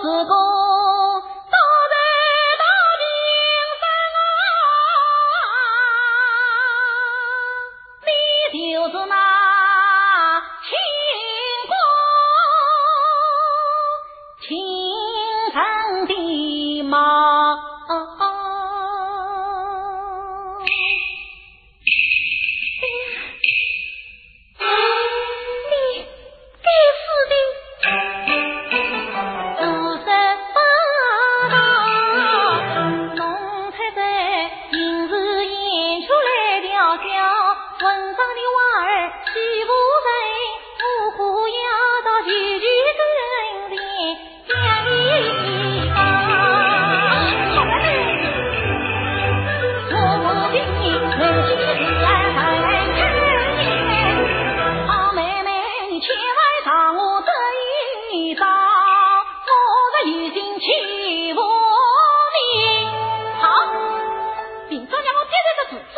自古都是大明山啊你就是那清波清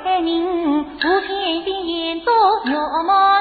人无偏心眼多渺茫